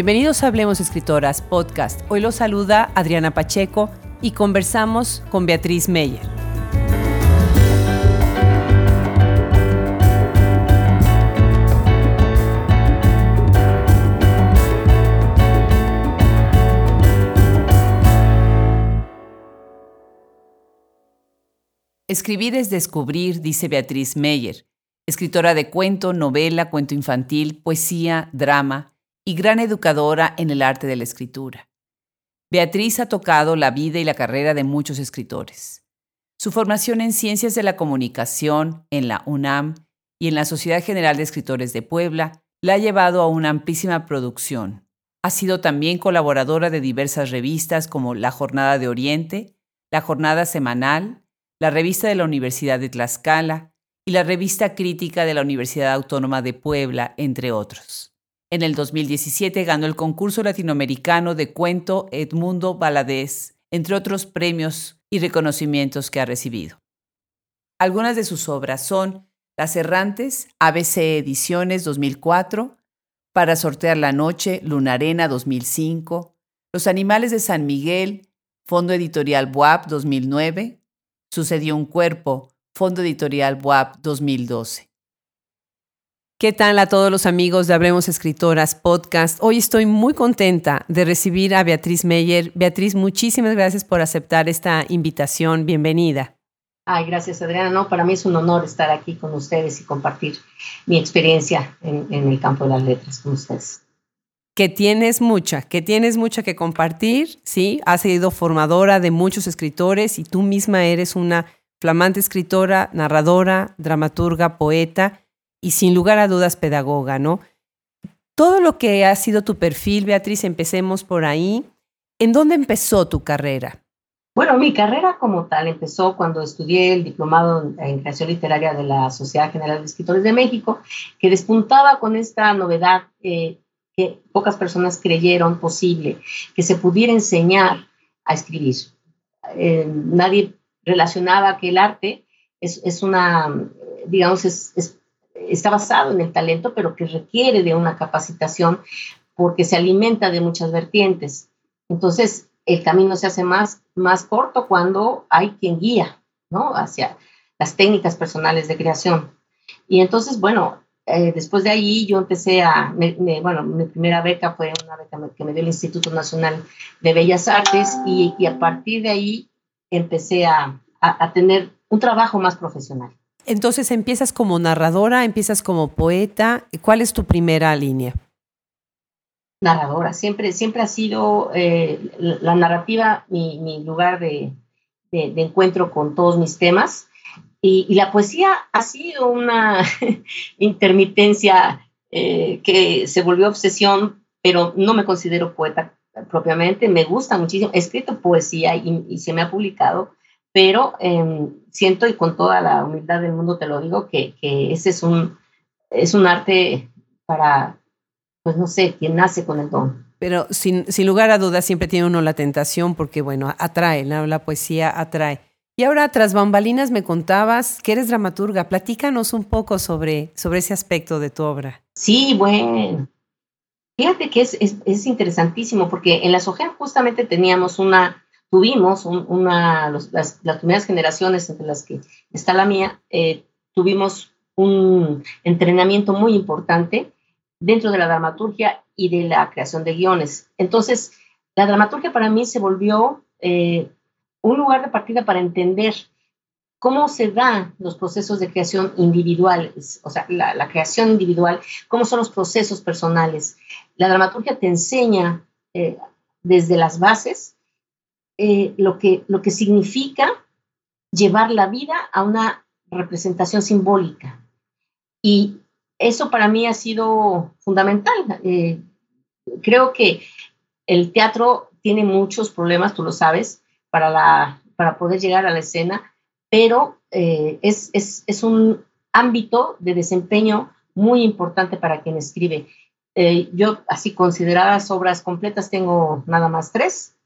Bienvenidos a Hablemos Escritoras Podcast. Hoy los saluda Adriana Pacheco y conversamos con Beatriz Meyer. Escribir es descubrir, dice Beatriz Meyer, escritora de cuento, novela, cuento infantil, poesía, drama y gran educadora en el arte de la escritura. Beatriz ha tocado la vida y la carrera de muchos escritores. Su formación en ciencias de la comunicación en la UNAM y en la Sociedad General de Escritores de Puebla la ha llevado a una amplísima producción. Ha sido también colaboradora de diversas revistas como La Jornada de Oriente, La Jornada Semanal, la Revista de la Universidad de Tlaxcala y la Revista Crítica de la Universidad Autónoma de Puebla, entre otros. En el 2017 ganó el concurso latinoamericano de cuento Edmundo Valadez, entre otros premios y reconocimientos que ha recibido. Algunas de sus obras son Las Errantes, ABC Ediciones 2004, Para sortear la noche, Lunarena 2005, Los Animales de San Miguel, Fondo Editorial BUAP 2009, Sucedió un cuerpo, Fondo Editorial BUAP 2012. ¿Qué tal a todos los amigos de Hablemos Escritoras Podcast? Hoy estoy muy contenta de recibir a Beatriz Meyer. Beatriz, muchísimas gracias por aceptar esta invitación. Bienvenida. Ay, gracias Adriana. No, para mí es un honor estar aquí con ustedes y compartir mi experiencia en, en el campo de las letras con ustedes. Que tienes mucha, que tienes mucha que compartir, ¿sí? Has sido formadora de muchos escritores y tú misma eres una flamante escritora, narradora, dramaturga, poeta y sin lugar a dudas pedagoga, ¿no? Todo lo que ha sido tu perfil, Beatriz, empecemos por ahí. ¿En dónde empezó tu carrera? Bueno, mi carrera como tal empezó cuando estudié el diplomado en creación literaria de la Sociedad General de Escritores de México, que despuntaba con esta novedad eh, que pocas personas creyeron posible, que se pudiera enseñar a escribir. Eh, nadie relacionaba que el arte es, es una, digamos, es, es está basado en el talento, pero que requiere de una capacitación porque se alimenta de muchas vertientes. Entonces, el camino se hace más, más corto cuando hay quien guía, ¿no? Hacia las técnicas personales de creación. Y entonces, bueno, eh, después de ahí yo empecé a, bueno, mi primera beca fue una beca que me dio el Instituto Nacional de Bellas Artes y, a partir de ahí empecé a, a tener un trabajo más profesional. Entonces empiezas como narradora, empiezas como poeta. ¿Cuál es tu primera línea? Narradora, siempre, siempre ha sido eh, la narrativa mi, lugar de, encuentro con todos mis temas. Y, la poesía ha sido una intermitencia eh, que se volvió obsesión, pero no me considero poeta propiamente, me gusta muchísimo. He escrito poesía y se me ha publicado, pero em, siento y con toda la humildad del mundo te lo digo que, ese es un, es un arte para, pues no sé, quien nace con el don. Pero sin, sin lugar a dudas siempre tiene uno la tentación porque, bueno, atrae, la poesía atrae. Y ahora, tras bambalinas, me contabas que eres dramaturga. Platícanos un poco sobre, sobre ese aspecto de tu obra. Sí, bueno. Fíjate que es, es, es interesantísimo porque en la SOGEN justamente teníamos una, tuvimos una, las, primeras generaciones, entre las que está la mía, eh, tuvimos un entrenamiento muy importante dentro de la dramaturgia y de la creación de guiones. Entonces, la dramaturgia para mí se volvió eh, un lugar de partida para entender cómo se dan los procesos de creación individuales, o sea, la, creación individual, cómo son los procesos personales. La dramaturgia te enseña eh, desde las bases eh, lo, que, lo que significa llevar la vida a una representación simbólica. Y eso para mí ha sido fundamental. Eh, creo que el teatro tiene muchos problemas, tú lo sabes, para, para poder llegar a la escena, pero eh, es, es, es, un ámbito de desempeño muy importante para quien escribe. yo, así consideradas obras completas, tengo nada más tres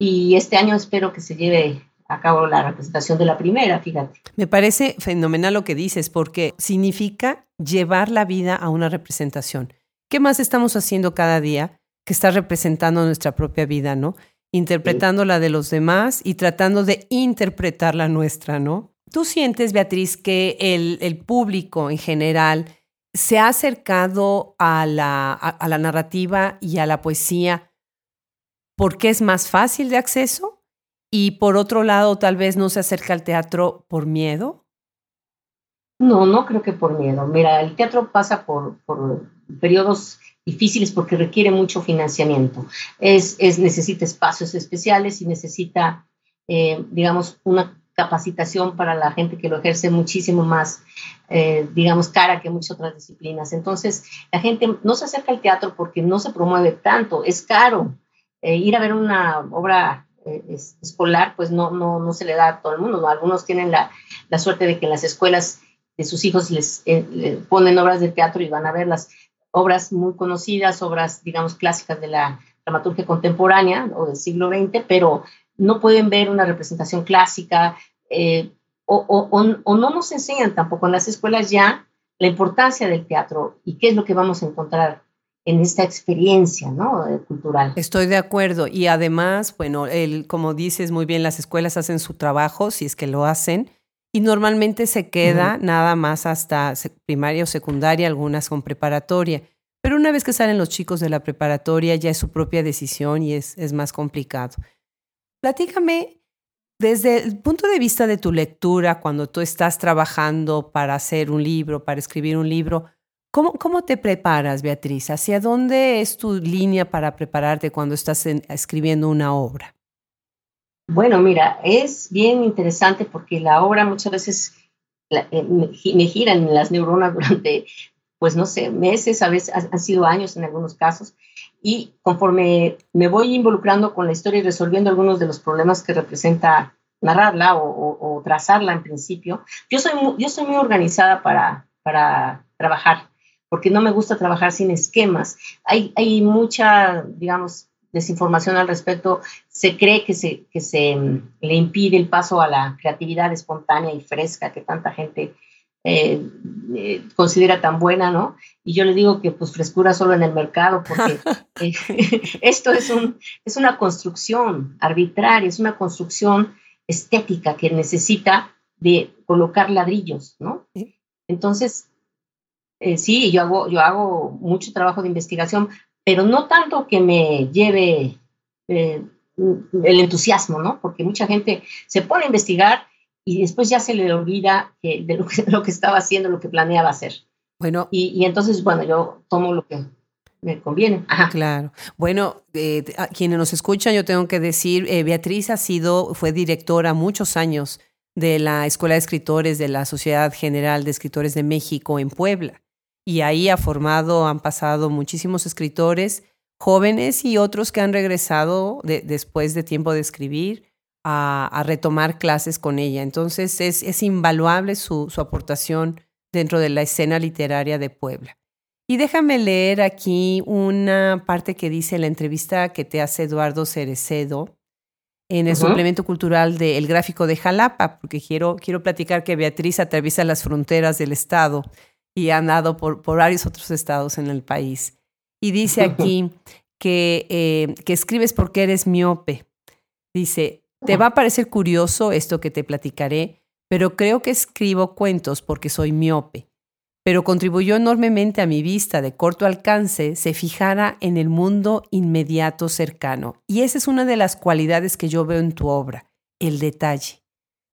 y este año espero que se lleve a cabo la representación de la primera, fíjate. Me parece fenomenal lo que dices, porque significa llevar la vida a una representación. ¿qué más estamos haciendo cada día que está representando nuestra propia vida, ¿no? Interpretando la de los demás y tratando de interpretar la nuestra, ¿no? ¿Tú sientes, Beatriz, que el, público en general se ha acercado a la narrativa y a la poesía porque es más fácil de acceso? Y por otro lado, tal vez no se acerca al teatro por miedo. No, no creo que por miedo. Mira, el teatro pasa por, por periodos difíciles porque requiere mucho financiamiento. Es, es necesita espacios especiales y necesita, eh, digamos, una capacitación para la gente que lo ejerce muchísimo más, eh, digamos, cara que muchas otras disciplinas. Entonces, la gente no se acerca al teatro porque no se promueve tanto, es caro. Eh, ir a ver una obra escolar, pues no, no, no se le da a todo el mundo. Algunos tienen la, la suerte de que en las escuelas de sus hijos les, eh, ponen obras de teatro y van a ver las obras muy conocidas, obras, digamos, clásicas de la dramaturgia contemporánea o del siglo XX, pero no pueden ver una representación clásica eh, o, o, no nos enseñan tampoco en las escuelas ya la importancia del teatro y qué es lo que vamos a encontrar en esta experiencia ¿no? Eh, cultural. Estoy de acuerdo. Y además, bueno, el, como dices muy bien, las escuelas hacen su trabajo, si es que lo hacen, y normalmente se queda nada más hasta primaria o secundaria, algunas con preparatoria. Pero una vez que salen los chicos de la preparatoria ya es su propia decisión y es, es más complicado. Platícame desde el punto de vista de tu lectura, cuando tú estás trabajando para hacer un libro, para escribir un libro, ¿cómo, cómo te preparas, Beatriz? ¿Hacia dónde es tu línea para prepararte cuando estás escribiendo una obra? Bueno, mira, es bien interesante porque la obra muchas veces eh, me, giran las neuronas durante, pues no sé, meses, a veces han sido años en algunos casos, y conforme me voy involucrando con la historia y resolviendo algunos de los problemas que representa narrarla o, trazarla en principio, yo soy muy, yo soy muy organizada para, para trabajar, porque no me gusta trabajar sin esquemas. Hay, hay mucha, digamos, desinformación al respecto, se cree que se, que se mm, le impide el paso a la creatividad espontánea y fresca que tanta gente eh, eh, considera tan buena, ¿no? Y yo le digo que pues frescura solo en el mercado, porque eh, esto es, un, es una construcción arbitraria, es una construcción estética que necesita de colocar ladrillos, ¿no? Entonces, sí, yo hago, yo hago mucho trabajo de investigación, pero no tanto que me lleve eh, el entusiasmo, ¿no? Porque mucha gente se pone a investigar y después ya se le olvida de lo que, estaba haciendo, lo que planeaba hacer. Bueno. Y, entonces, bueno, yo tomo lo que me conviene. Claro. Bueno, eh, quienes nos escuchan, yo tengo que decir, eh, Beatriz ha sido, fue directora muchos años de la Escuela de Escritores de la Sociedad General de Escritores de México en Puebla y ahí ha formado, han pasado muchísimos escritores jóvenes y otros que han regresado después de tiempo de escribir a, retomar clases con ella. Entonces es, es invaluable su, su, aportación dentro de la escena literaria de Puebla. Y déjame leer aquí una parte que dice la entrevista que te hace Eduardo Cerecedo en el suplemento cultural de El Gráfico de Jalapa, porque quiero, quiero platicar que Beatriz atraviesa las fronteras del estado y ha andado por, por varios otros estados en el país. Y dice aquí que, eh, que escribes porque eres miope. Dice, te va a parecer curioso esto que te platicaré, pero creo que escribo cuentos porque soy miope. Pero contribuyó enormemente a mi vista de corto alcance se fijara en el mundo inmediato cercano. Y esa es una de las cualidades que yo veo en tu obra, el detalle.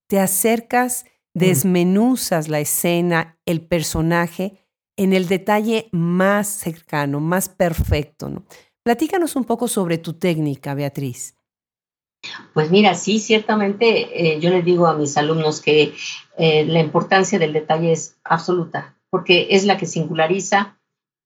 Te acercas desmenuzas la escena, el personaje en el detalle más cercano, más perfecto. ¿no? Platícanos un poco sobre tu técnica, Beatriz. Pues mira, sí, ciertamente eh, yo les digo a mis alumnos que eh, la importancia del detalle es absoluta, porque es la que singulariza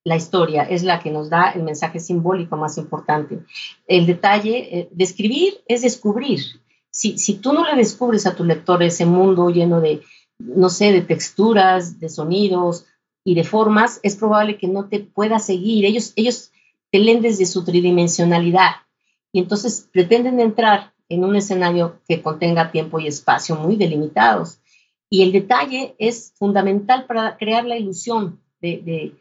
la historia, es la que nos da el mensaje simbólico más importante. El detalle, eh, describir es descubrir, si, tú no le descubres a tu lector ese mundo lleno de, no sé, de texturas, de sonidos y de formas, es probable que no te pueda seguir. Ellos, ellos te leen desde su tridimensionalidad y entonces pretenden entrar en un escenario que contenga tiempo y espacio muy delimitados. Y el detalle es fundamental para crear la ilusión de,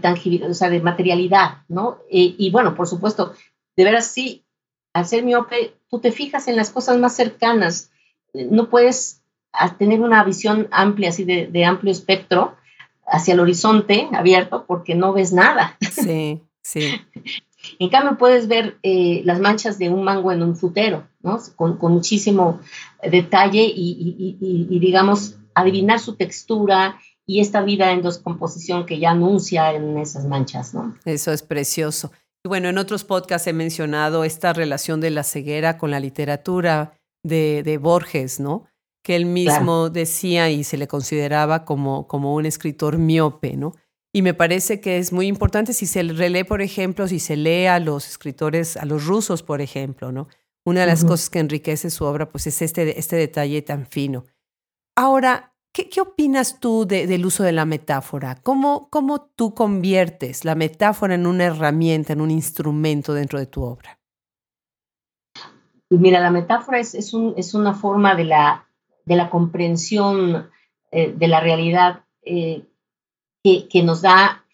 tangibilidad, o sea, de materialidad, ¿no? y bueno, por supuesto, de veras sí, al ser miope, tú te fijas en las cosas más cercanas, no puedes tener una visión amplia, así de, amplio espectro, hacia el horizonte abierto, porque no ves nada. Sí, sí. En cambio, puedes ver eh, las manchas de un mango en un frutero, ¿no? Con, muchísimo detalle y, digamos, adivinar su textura y esta vida en descomposición que ya anuncia en esas manchas, ¿no? Eso es precioso. Y bueno, en otros podcasts he mencionado esta relación de la ceguera con la literatura de, Borges, ¿no? Que él mismo decía y se le consideraba como, como un escritor miope, ¿no? Y me parece que es muy importante si se relee, por ejemplo, si se lee a los escritores, a los rusos, por ejemplo, ¿no? Una de las cosas que enriquece su obra, pues es este, este detalle tan fino. Ahora, ¿qué, opinas tú del uso de la metáfora? ¿Cómo, ¿Cómo tú conviertes la metáfora en una herramienta, en un instrumento dentro de tu obra? mira, la metáfora es, es, un, es una forma de la, de la comprensión eh, de la realidad eh, que, nos da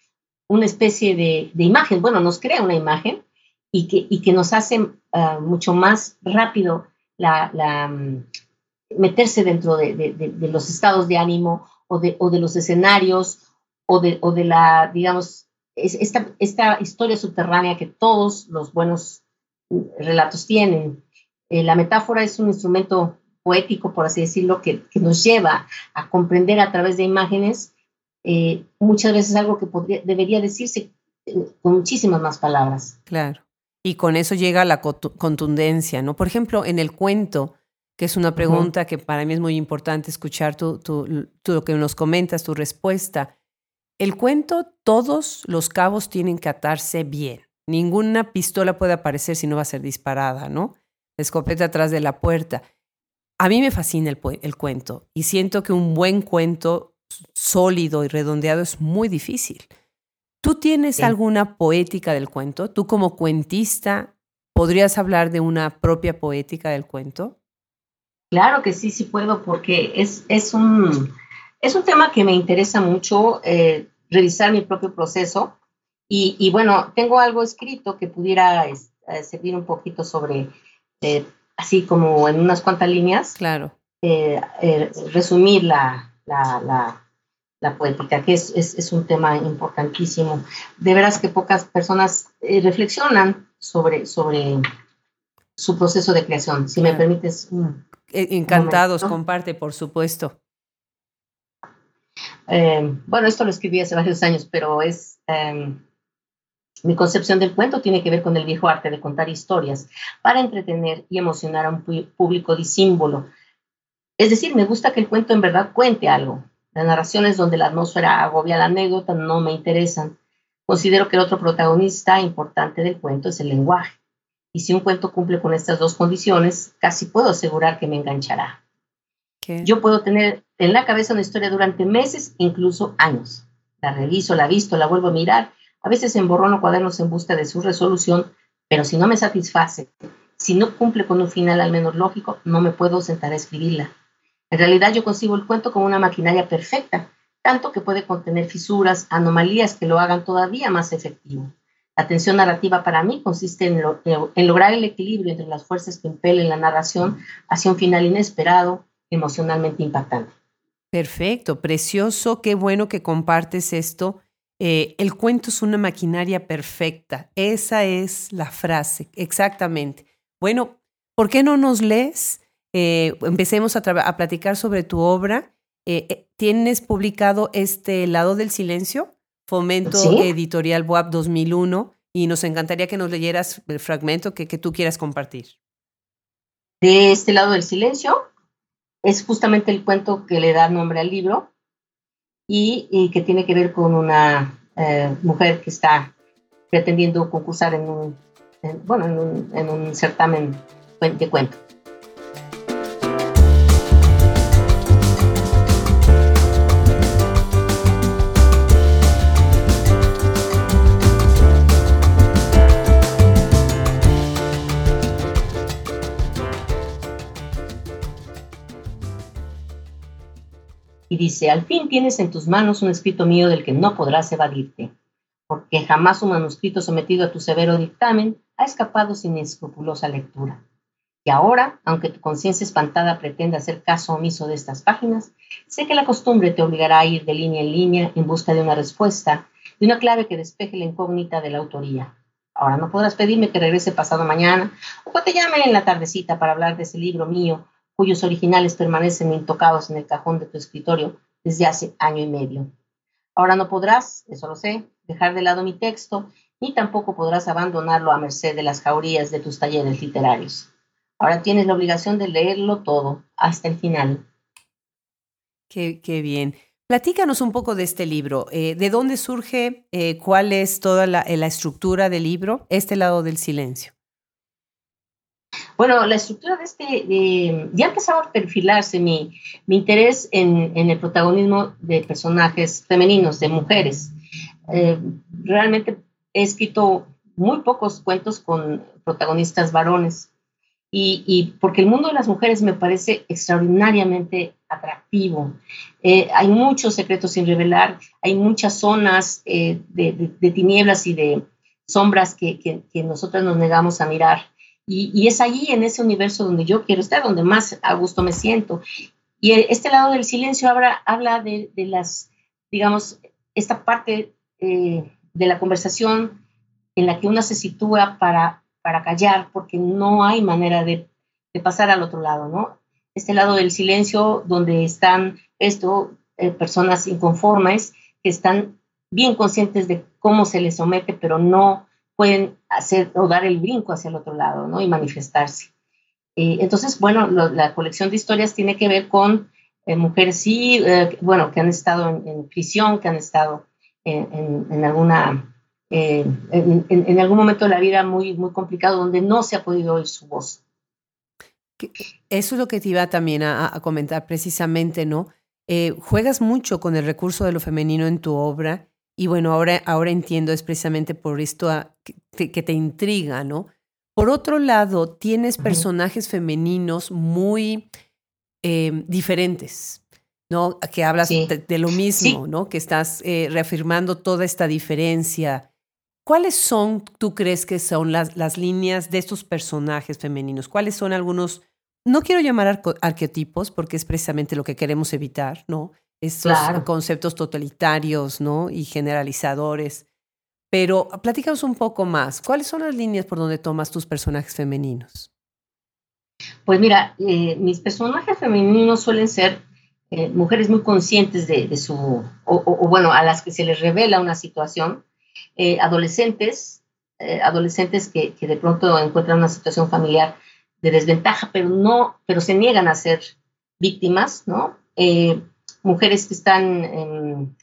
una especie de, imagen, bueno, nos crea una imagen y que, y que nos hace ah, mucho más rápido la, mm, meterse dentro de, los estados de ánimo o de, o de los escenarios o de, o de la, digamos, esta, esta historia subterránea que todos los buenos relatos tienen. Eh, la metáfora es un instrumento poético, por así decirlo, que, que, nos lleva a comprender a través de imágenes eh, muchas veces algo que podría, debería decirse eh, con muchísimas más palabras. Claro. Y con eso llega la contundencia, ¿no? Por ejemplo, en el cuento, que es una pregunta que para mí es muy importante escuchar tú, lo que nos comentas, tu respuesta. El cuento, todos los cabos tienen que atarse bien. Ninguna pistola puede aparecer si no va a ser disparada, ¿no? La escopeta atrás de la puerta. A mí me fascina el, el cuento y siento que un buen cuento sólido y redondeado es muy difícil. ¿Tú tienes alguna poética del cuento? ¿Tú como cuentista podrías hablar de una propia poética del cuento? Claro que sí, sí puedo, porque es, es, un, es un tema que me interesa mucho, eh, revisar mi propio proceso. Y, bueno, tengo algo escrito que pudiera eh, servir un poquito sobre, eh, así como en unas cuantas líneas. Claro. resumir la, la, la, poética, que es, es, un tema importantísimo. De veras que pocas personas reflexionan sobre, sobre su proceso de creación. Si me permites. Encantados, comparte, por supuesto. Eh, bueno, esto lo escribí hace varios años, pero es em, mi concepción del cuento tiene que ver con el viejo arte de contar historias para entretener y emocionar a un público disímbolo, es decir, me gusta que el cuento en verdad cuente algo. Las narraciones donde la atmósfera agobia la anécdota no me interesan. Considero que el otro protagonista importante del cuento es el lenguaje. Y si un cuento cumple con estas dos condiciones, casi puedo asegurar que me enganchará. Yo puedo tener en la cabeza una historia durante meses, incluso años. La reviso, la visto, la vuelvo a mirar. A veces emborrono cuadernos en busca de su resolución, pero si no me satisface, si no cumple con un final al menos lógico, no me puedo sentar a escribirla. En realidad yo concibo el cuento como una maquinaria perfecta, tanto que puede contener fisuras, anomalías que lo hagan todavía más efectivo. La tensión narrativa para mí consiste en, lograr el equilibrio entre las fuerzas que impelen la narración hacia un final inesperado, emocionalmente impactante. Perfecto, precioso, qué bueno que compartes esto. Eh, el cuento es una maquinaria perfecta. Esa es la frase, exactamente. Bueno, ¿por qué no nos lees? Eh, empecemos a, platicar sobre tu obra. Eh, ¿Tienes publicado este Lado del Silencio? Fomento Editorial WAP 2001 y nos encantaría que nos leyeras el fragmento que, tú quieras compartir. De este lado del silencio es justamente el cuento que le da nombre al libro y, que tiene que ver con una mujer que está pretendiendo concursar en un, bueno, en un, en un certamen de cuento. Y dice, al fin tienes en tus manos un escrito mío del que no podrás evadirte. porque jamás un manuscrito sometido a tu severo dictamen ha escapado sin escrupulosa lectura. Y ahora, aunque tu conciencia espantada pretenda hacer caso omiso de estas páginas, sé que la costumbre te obligará a ir de línea en línea en busca de una respuesta, de una clave que despeje la incógnita de la autoría. Ahora no podrás pedirme que regrese pasado mañana o que te llame en la tardecita para hablar de ese libro mío, cuyos originales permanecen intocados en el cajón de tu escritorio desde hace año y medio. Ahora no podrás, eso lo sé, dejar de lado mi texto, ni tampoco podrás abandonarlo a merced de las jaurías de tus talleres literarios. Ahora tienes la obligación de leerlo todo, hasta el final. Qué, bien. Platícanos un poco de este libro. Eh, ¿De dónde surge? Eh, ¿Cuál es toda la, la, estructura del libro? Este lado del silencio. Bueno, la estructura de este, ya empezaba a perfilarse mi, interés en, el protagonismo de personajes femeninos, de mujeres. Eh, realmente he escrito muy pocos cuentos con protagonistas varones y, porque el mundo de las mujeres me parece extraordinariamente atractivo. Eh, hay muchos secretos sin revelar, hay muchas zonas eh, de, tinieblas y de sombras que, que, que nosotras nos negamos a mirar. Y, es allí, en ese universo, donde yo quiero estar, donde más a gusto me siento. Y este lado del silencio habla, de las, digamos, esta parte eh, de la conversación en la que uno se sitúa para, para callar, porque no hay manera de, de, pasar al otro lado, ¿no? Este lado del silencio, donde están esto, eh, personas inconformes, que están bien conscientes de cómo se les somete, pero no pueden hacer o dar el brinco hacia el otro lado, ¿no? Y manifestarse. Eh, entonces, bueno, la colección de historias tiene que ver con eh, mujeres, sí, eh, bueno, que han estado en, prisión, que han estado alguna, en, algún momento de la vida muy, muy complicado, donde no se ha podido oír su voz. Eso es lo que te iba también a, a comentar precisamente, ¿no? juegas mucho con el recurso de lo femenino en tu obra y bueno, ahora, ahora entiendo es precisamente por esto a, que, te, que, te, intriga, ¿no? Por otro lado, tienes personajes femeninos muy eh, diferentes, ¿no? Que hablas sí. de, de, lo mismo, sí. ¿no? Que estás eh, reafirmando toda esta diferencia. ¿Cuáles son, tú crees que son las, las líneas de estos personajes femeninos? ¿Cuáles son algunos, no quiero llamar arquetipos porque es precisamente lo que queremos evitar, ¿no? Estos claro. conceptos totalitarios ¿no? y generalizadores. Pero platícanos un poco más. ¿Cuáles son las líneas por donde tomas tus personajes femeninos? Pues mira, eh, mis personajes femeninos suelen ser eh, mujeres muy conscientes de, de su, o, o, o, bueno, a las que se les revela una situación, eh, adolescentes, adolescentes que, que, de pronto encuentran una situación familiar de desventaja, pero no, pero se niegan a ser víctimas, ¿no? Eh, mujeres que están, en,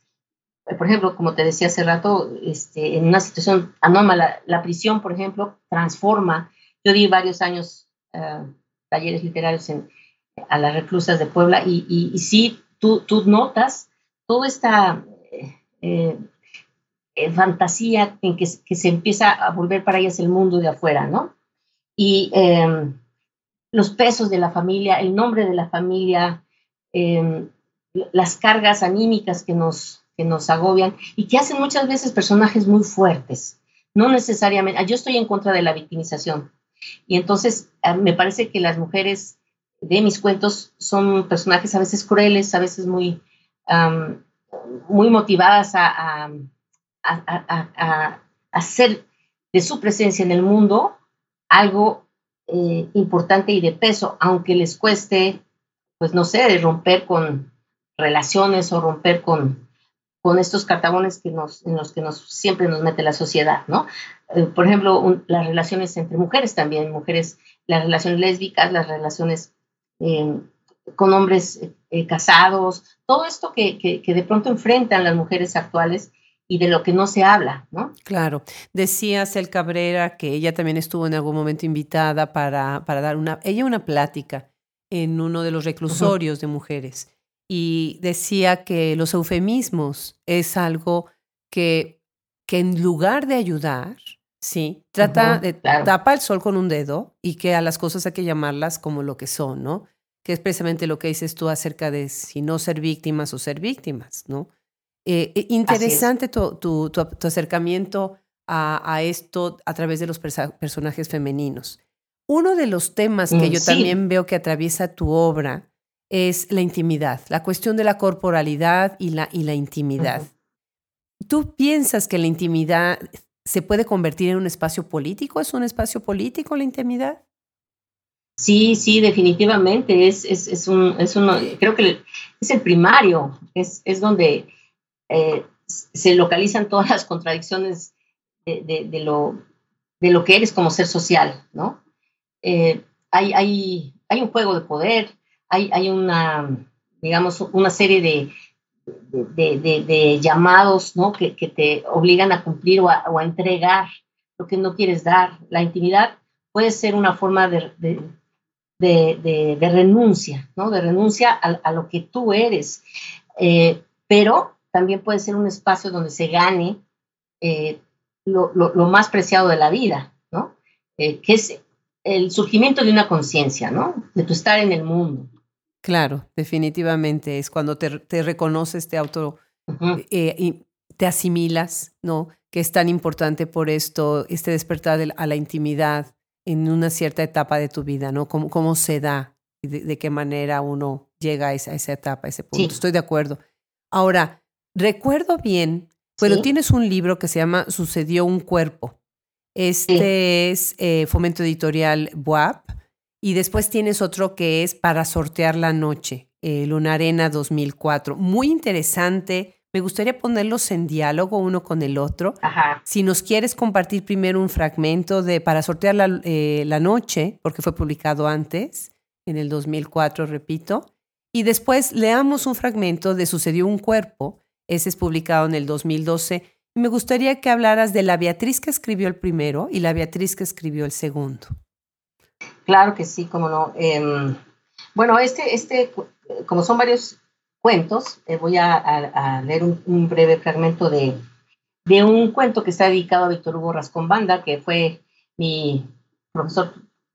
por ejemplo, como te decía hace rato, este, en una situación anómala, la prisión, por ejemplo, transforma. Yo di varios años uh, talleres literarios en, a las reclusas de Puebla y, y, sí, tú, tú, notas toda esta eh, eh, fantasía en que, que, se empieza a volver para ellas el mundo de afuera, ¿no? Y eh, los pesos de la familia, el nombre de la familia, eh, las cargas anímicas que nos, que nos agobian y que hacen muchas veces personajes muy fuertes. No necesariamente, yo estoy en contra de la victimización. Y entonces eh, me parece que las mujeres de mis cuentos son personajes a veces crueles, a veces muy, muy motivadas a, hacer de su presencia en el mundo algo eh, importante y de peso, aunque les cueste, pues no sé, romper con, relaciones o romper con, con estos cartagones que nos, en los que nos, siempre nos mete la sociedad, ¿no? Eh, por ejemplo, un, las relaciones entre mujeres también, mujeres, las relaciones lésbicas, las relaciones eh, con hombres eh, casados, todo esto que, que, que, de pronto enfrentan las mujeres actuales y de lo que no se habla, ¿no? Claro. Decía Cel Cabrera que ella también estuvo en algún momento invitada para, para dar una, ella una plática en uno de los reclusorios uh -huh. de mujeres y decía que los eufemismos es algo que, que en lugar de ayudar, sí, trata de claro. tapa el sol con un dedo y que a las cosas hay que llamarlas como lo que son, ¿no? Que es precisamente lo que dices tú acerca de si no ser víctimas o ser víctimas, ¿no? Eh, eh, interesante tu, tu, tu, acercamiento a, a, esto a través de los personajes femeninos. Uno de los temas que mm, yo también veo que atraviesa tu obra es la intimidad, la cuestión de la corporalidad y la, y la intimidad. ¿Tú piensas que la intimidad se puede convertir en un espacio político? ¿Es un espacio político la intimidad? Sí, sí, definitivamente. Es, es, es, un, es uno, creo que es el primario, es, es donde eh, se localizan todas las contradicciones de, de, lo, de lo que eres como ser social, ¿no? Eh, hay, hay, hay un juego de poder, hay, una, digamos, una serie de, llamados ¿no? que, te obligan a cumplir o a, entregar lo que no quieres dar. La intimidad puede ser una forma de, renuncia, ¿no? De renuncia a, lo que tú eres. Eh, pero también puede ser un espacio donde se gane eh, lo, lo, más preciado de la vida, ¿no? que es el surgimiento de una conciencia, ¿no? De tu estar en el mundo. Claro, definitivamente es cuando te, te reconoces, te auto eh, y te asimilas, ¿no? Que es tan importante por esto, este despertar a la intimidad en una cierta etapa de tu vida, ¿no? Cómo, cómo se da y de, qué manera uno llega a esa, esa etapa, a ese punto. Estoy de acuerdo. Ahora, recuerdo bien, pero tienes un libro que se llama Sucedió un cuerpo. Este es eh, Fomento Editorial WAP. Y después tienes otro que es Para sortear la noche, eh, Luna Arena 2004. Muy interesante. Me gustaría ponerlos en diálogo uno con el otro. Si nos quieres compartir primero un fragmento de Para sortear la, eh, la noche, porque fue publicado antes, en el 2004, repito. Y después leamos un fragmento de Sucedió un cuerpo. Ese es publicado en el 2012 me gustaría que hablaras de la Beatriz que escribió el primero y la Beatriz que escribió el segundo. Claro que sí, como no. Em, bueno, este, este, como son varios cuentos, eh, voy a, leer un, breve fragmento de, de, un cuento que está dedicado a Víctor Hugo Rascón Banda, que fue mi profesor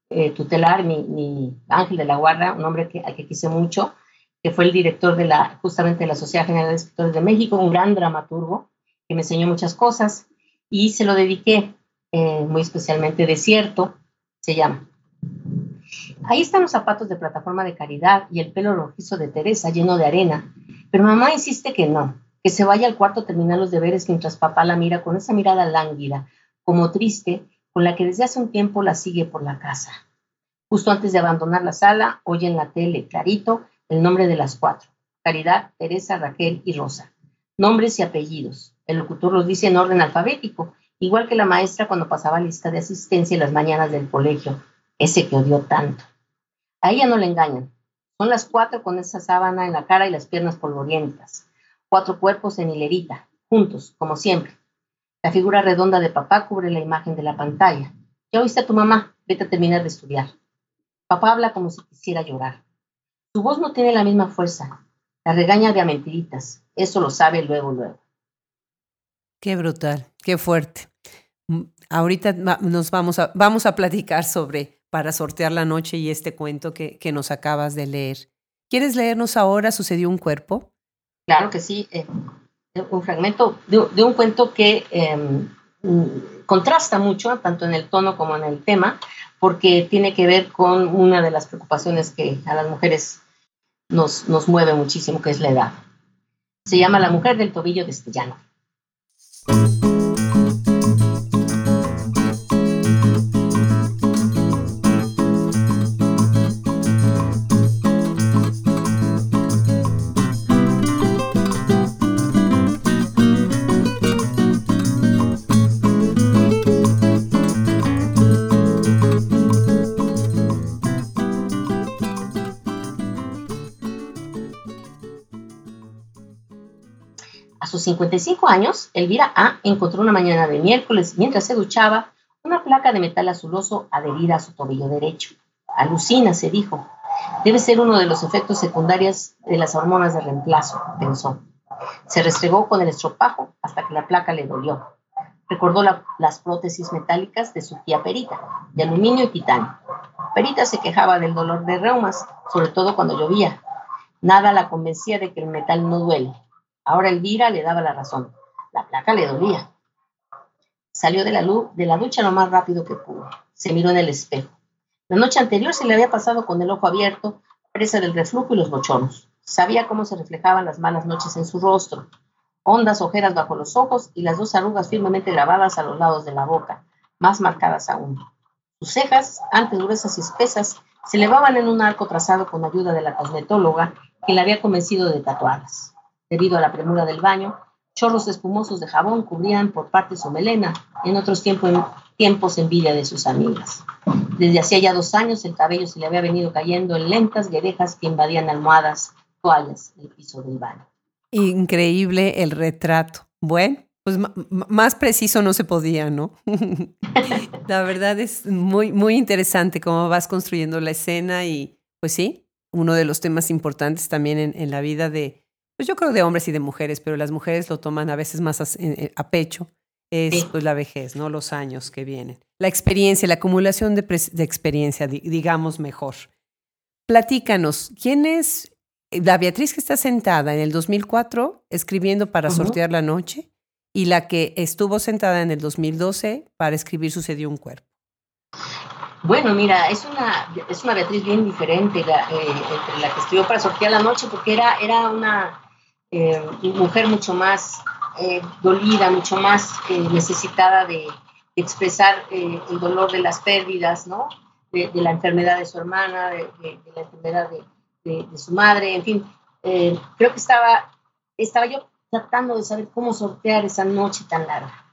eh, tutelar, mi, ángel de la guarda, un hombre que, a que quise mucho, que fue el director de la, justamente de la Sociedad General de Escritores de México, un gran dramaturgo, que me enseñó muchas cosas y se lo dediqué eh, muy especialmente Desierto, se llama. Ahí están los zapatos de plataforma de caridad y el pelo rojizo de Teresa lleno de arena, pero mamá insiste que no, que se vaya al cuarto a terminar los deberes mientras papá la mira con esa mirada lánguida, como triste, con la que desde hace un tiempo la sigue por la casa. Justo antes de abandonar la sala, oye en la tele clarito el nombre de las cuatro, Caridad, Teresa, Raquel y Rosa. Nombres y apellidos. El locutor los dice en orden alfabético, igual que la maestra cuando pasaba lista de asistencia en las mañanas del colegio, ese que odió tanto. A ella no le engañan. Son las cuatro con esa sábana en la cara y las piernas polvorientas. Cuatro cuerpos en hilerita, juntos, como siempre. La figura redonda de papá cubre la imagen de la pantalla. Ya oíste a tu mamá, vete a terminar de estudiar. Papá habla como si quisiera llorar. Su voz no tiene la misma fuerza. La regaña de a mentiritas. Eso lo sabe luego, luego. Qué brutal, qué fuerte. Mm, ahorita nos vamos a, vamos a platicar sobre para sortear la noche y este cuento que, que nos acabas de leer. ¿Quieres leernos ahora Sucedió un cuerpo? Claro que sí. Eh, un fragmento de, un cuento que em, contrasta mucho, tanto en el tono como en el tema, porque tiene que ver con una de las preocupaciones que a las mujeres nos, nos mueve muchísimo, que es la edad. Se llama La mujer del tobillo destellano. 55 años, Elvira A. encontró una mañana de miércoles, mientras se duchaba, una placa de metal azuloso adherida a su tobillo derecho. Alucina, se dijo. Debe ser uno de los efectos secundarios de las hormonas de reemplazo, pensó. Se restregó con el estropajo hasta que la placa le dolió. Recordó las prótesis metálicas de su tía Perita, de aluminio y titanio. Perita se quejaba del dolor de reumas, sobre todo cuando llovía. Nada la convencía de que el metal no duele. Ahora Elvira le daba la razón. La placa le dolía. Salió de la, luz, de la ducha lo más rápido que pudo. Se miró en el espejo. La noche anterior se le había pasado con el ojo abierto, presa del reflujo y los bochonos. Sabía cómo se reflejaban las malas noches en su rostro. Hondas ojeras bajo los ojos y las dos arrugas firmemente grabadas a los lados de la boca, más marcadas aún. Sus cejas, antes gruesas y espesas, se elevaban en un arco trazado con ayuda de la cosmetóloga que la había convencido de tatuarlas. Debido a la premura del baño, chorros espumosos de jabón cubrían por parte su melena, en otros tiempos, tiempos envidia de sus amigas. Desde hacía ya dos años el cabello se le había venido cayendo en lentas guedejas que invadían almohadas, toallas, el piso del baño. Increíble el retrato. Bueno, pues más preciso no se podía, ¿no? la verdad es muy, muy interesante cómo vas construyendo la escena y pues sí, uno de los temas importantes también en, la vida de, pues yo creo de hombres y de mujeres, pero las mujeres lo toman a veces más a, pecho, es pues la vejez, ¿no? Los años que vienen. La experiencia, la acumulación de, de experiencia, digamos mejor. Platícanos, ¿quién es la Beatriz que está sentada en el 2004 escribiendo para sortear la noche? y la que estuvo sentada en el 2012 para escribir Sucedió un cuerpo? Bueno, mira, es una, es una Beatriz bien diferente la, eh, entre la que escribió para sortear la noche, porque era, era una eh, mujer mucho más eh, dolida, mucho más necesitada de, expresar el dolor de las pérdidas, ¿no? De, la enfermedad de su hermana, de, la enfermedad de, su madre, en fin. creo que estaba, estaba yo tratando de saber cómo sortear esa noche tan larga.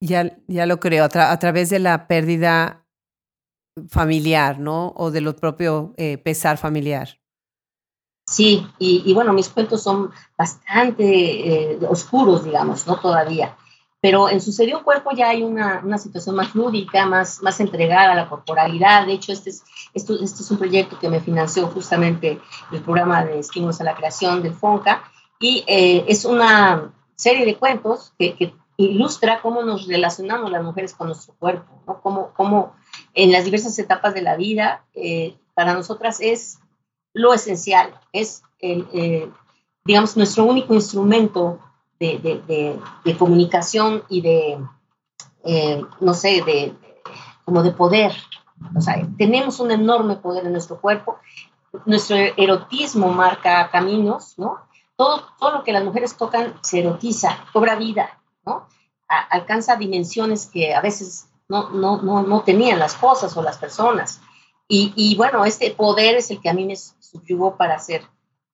Ya, ya lo creo, a, través de la pérdida familiar, ¿no? O de lo propio eh, pesar familiar. Sí, y, bueno, mis cuentos son bastante eh, oscuros, digamos, ¿no? Todavía. Pero en Sucedió un Cuerpo ya hay una, una, situación más lúdica, más, más entregada a la corporalidad. De hecho, este es, esto, este es un proyecto que me financió justamente el programa de estímulos a la creación del FONCA y eh, es una serie de cuentos que, ilustra cómo nos relacionamos las mujeres con nuestro cuerpo, ¿no? Cómo, cómo en las diversas etapas de la vida eh, para nosotras es lo esencial, es, el, eh, digamos, nuestro único instrumento de, de, comunicación y de, no sé, de, como de poder. O sea, tenemos un enorme poder en nuestro cuerpo. Nuestro erotismo marca caminos, ¿no? todo, lo que las mujeres tocan se erotiza, cobra vida, ¿no? alcanza dimensiones que a veces no, no, no, tenían las cosas o las personas. Y, bueno, este poder es el que a mí me subyugó para hacer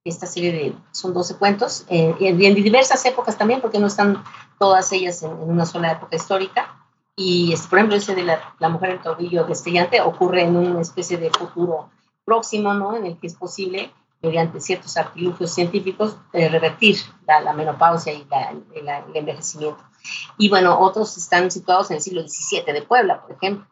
esta serie de, son 12 cuentos, eh, en, diversas épocas también, porque no están todas ellas en, una sola época histórica. Y, este, por ejemplo, ese de la, la mujer en tobillo destellante ocurre en una especie de futuro próximo, ¿no? En el que es posible mediante ciertos artilugios científicos, eh, revertir la, menopausia y el envejecimiento. Y bueno, otros están situados en el siglo XVII de Puebla, por ejemplo.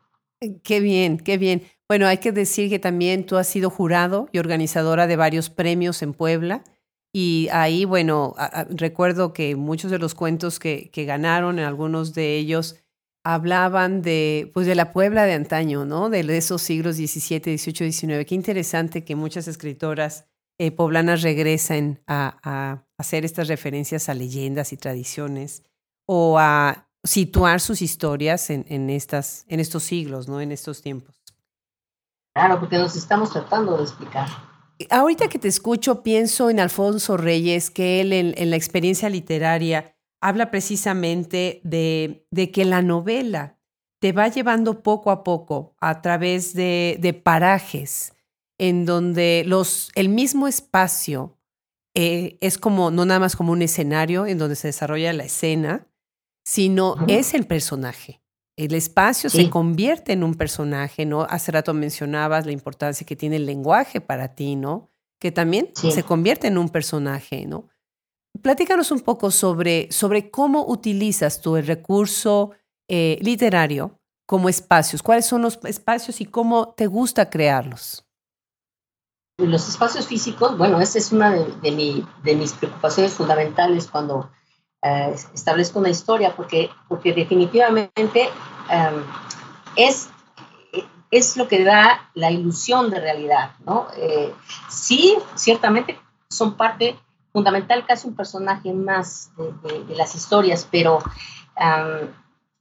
Qué bien, qué bien. Bueno, hay que decir que también tú has sido jurado y organizadora de varios premios en Puebla. Y ahí, bueno, recuerdo que muchos de los cuentos que, ganaron, algunos de ellos hablaban de, pues de la Puebla de antaño, ¿no? De esos siglos XVII, XVIII, XIX. Qué interesante que muchas escritoras eh, poblanas regresan a, hacer estas referencias a leyendas y tradiciones o a situar sus historias en, estas, en estos siglos, ¿no? En estos tiempos. Claro, porque nos estamos tratando de explicar. Ahorita que te escucho, pienso en Alfonso Reyes, que él en, la experiencia literaria habla precisamente de, de, que la novela te va llevando poco a poco a través de, de parajes, en donde los, el mismo espacio eh, es como, no nada más como un escenario en donde se desarrolla la escena, sino es el personaje. El espacio se convierte en un personaje, ¿no? Hace rato mencionabas la importancia que tiene el lenguaje para ti, ¿no? Que también se convierte en un personaje, ¿no? Platícanos un poco sobre, sobre cómo utilizas tú el recurso eh, literario como espacios. ¿Cuáles son los espacios y cómo te gusta crearlos? los espacios físicos, bueno, esa es una de, de, mis preocupaciones fundamentales cuando eh, establezco una historia, porque, porque definitivamente em, es, es lo que da la ilusión de realidad, ¿no? Eh, sí, ciertamente son parte fundamental, casi un personaje más de, las historias, pero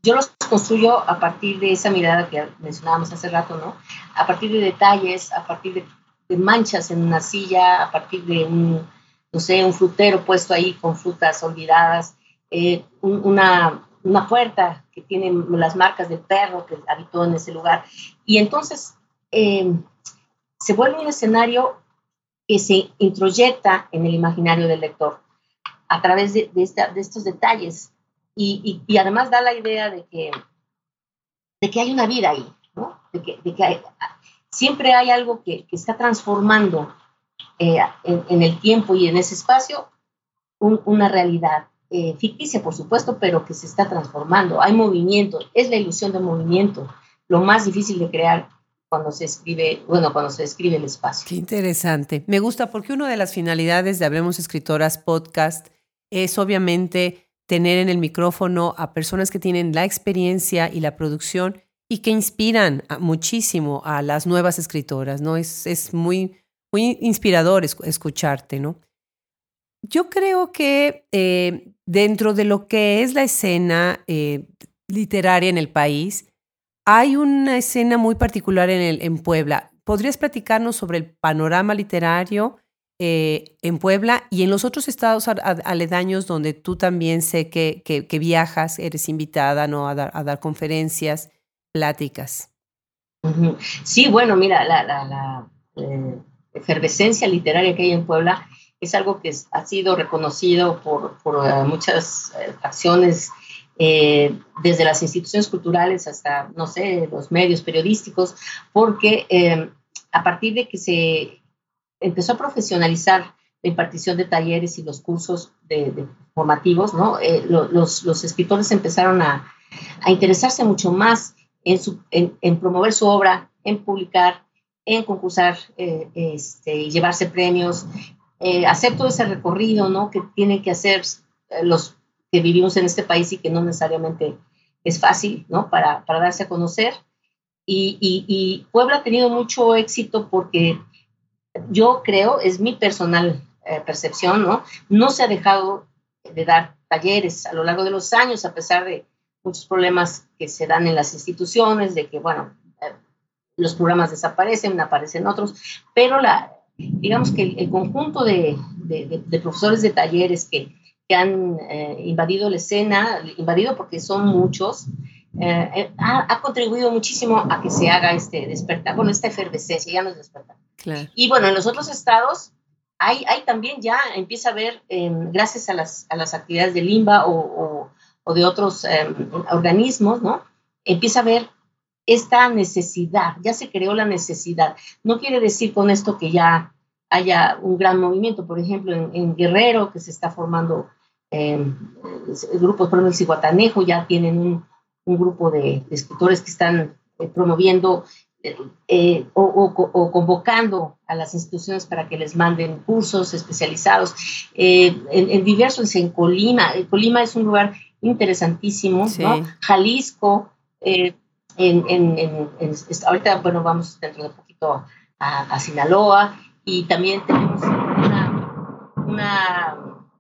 yo los construyo a partir de esa mirada que mencionábamos hace rato, ¿no? A partir de detalles, a partir de, manchas en una silla, a partir de un, no un frutero puesto ahí con frutas olvidadas, eh, una, una puerta que tiene las marcas del perro que habitó en ese lugar. Y entonces eh, se vuelve un escenario que se introyecta en el imaginario del lector a través de, de, estos detalles y, y, además da la idea de que, de que hay una vida ahí, ¿no? de que, de que siempre hay algo que, que está transformando eh, en, en, el tiempo y en ese espacio un, una realidad eh, ficticia, por supuesto, pero que se está transformando. Hay movimiento, es la ilusión de movimiento, lo más difícil de crear cuando se escribe, bueno, cuando se escribe el espacio. Qué interesante. Me gusta porque una de las finalidades de Hablemos Escritoras Podcast es obviamente tener en el micrófono a personas que tienen la experiencia y la producción y que inspiran muchísimo a las nuevas escritoras, ¿no? Es, es muy, muy inspirador escucharte, ¿no? Yo creo que eh, dentro de lo que es la escena eh, literaria en el país, hay una escena muy particular en, el, en Puebla. ¿Podrías platicarnos sobre el panorama literario eh, en Puebla y en los otros estados aledaños donde tú también sé que, que, viajas, eres invitada ¿no? a, dar, a dar conferencias, pláticas? Sí, bueno, mira, la, la, eh, efervescencia literaria que hay en Puebla es algo que ha sido reconocido por, eh, muchas acciones eh, desde las instituciones culturales hasta, no sé, los medios periodísticos, porque eh, a partir de que se empezó a profesionalizar la impartición de talleres y los cursos de, formativos. Eh, los, escritores empezaron a, interesarse mucho más en, promover su obra, en publicar, en concursar este, y llevarse premios, hacer todo ese recorrido ¿no? que tienen que hacer los que vivimos en este país y que no necesariamente es fácil, ¿no? Para, para darse a conocer. Y, y, Puebla ha tenido mucho éxito porque yo creo, es mi personal eh, percepción, ¿no? No se ha dejado de dar talleres a lo largo de los años, a pesar de muchos problemas que se dan en las instituciones, de que, bueno, eh, los programas desaparecen, aparecen otros, pero la, digamos que el, conjunto de, de, de, profesores de talleres que que han eh, invadido la escena, invadido porque son muchos, eh, eh, ha, contribuido muchísimo a que se haga este despertar, bueno, esta efervescencia, ya no es despertar. Y bueno, en los otros estados hay, hay también ya, empieza a haber, em, gracias a las, a las actividades de Limba o, o, de otros em, organismos, ¿no? Empieza a haber esta necesidad, ya se creó la necesidad. No quiere decir con esto que ya haya un gran movimiento, por ejemplo, en, Guerrero, que se está formando eh, grupos, por ejemplo, el Ciguatanejo ya tienen un, un grupo de, escritores que están eh, promoviendo eh, o, convocando a las instituciones para que les manden cursos especializados en, diversos, en Colima. Colima es un lugar interesantísimo, ¿no? Jalisco, en, ahorita, bueno, vamos dentro de poquito a, a Sinaloa, y también tenemos una, una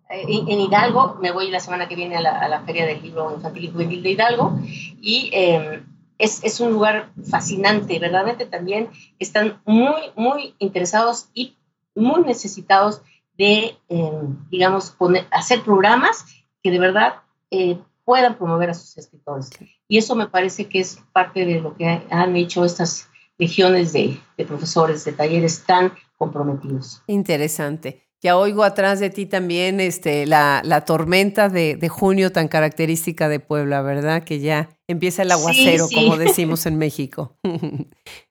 en, Hidalgo, me voy la semana que viene a la, a la Feria del Libro Infantil y Juvenil de Hidalgo, y eh, es, es, un lugar fascinante, verdaderamente también están muy, muy interesados y muy necesitados de, eh, digamos, poner, hacer programas que de verdad eh, puedan promover a sus escritores. Y eso me parece que es parte de lo que han hecho estas legiones de, de profesores de talleres tan comprometidos. Interesante. Ya oigo atrás de ti también este, la, la tormenta de, de, junio tan característica de Puebla, ¿verdad? Que ya empieza el aguacero, como decimos en México.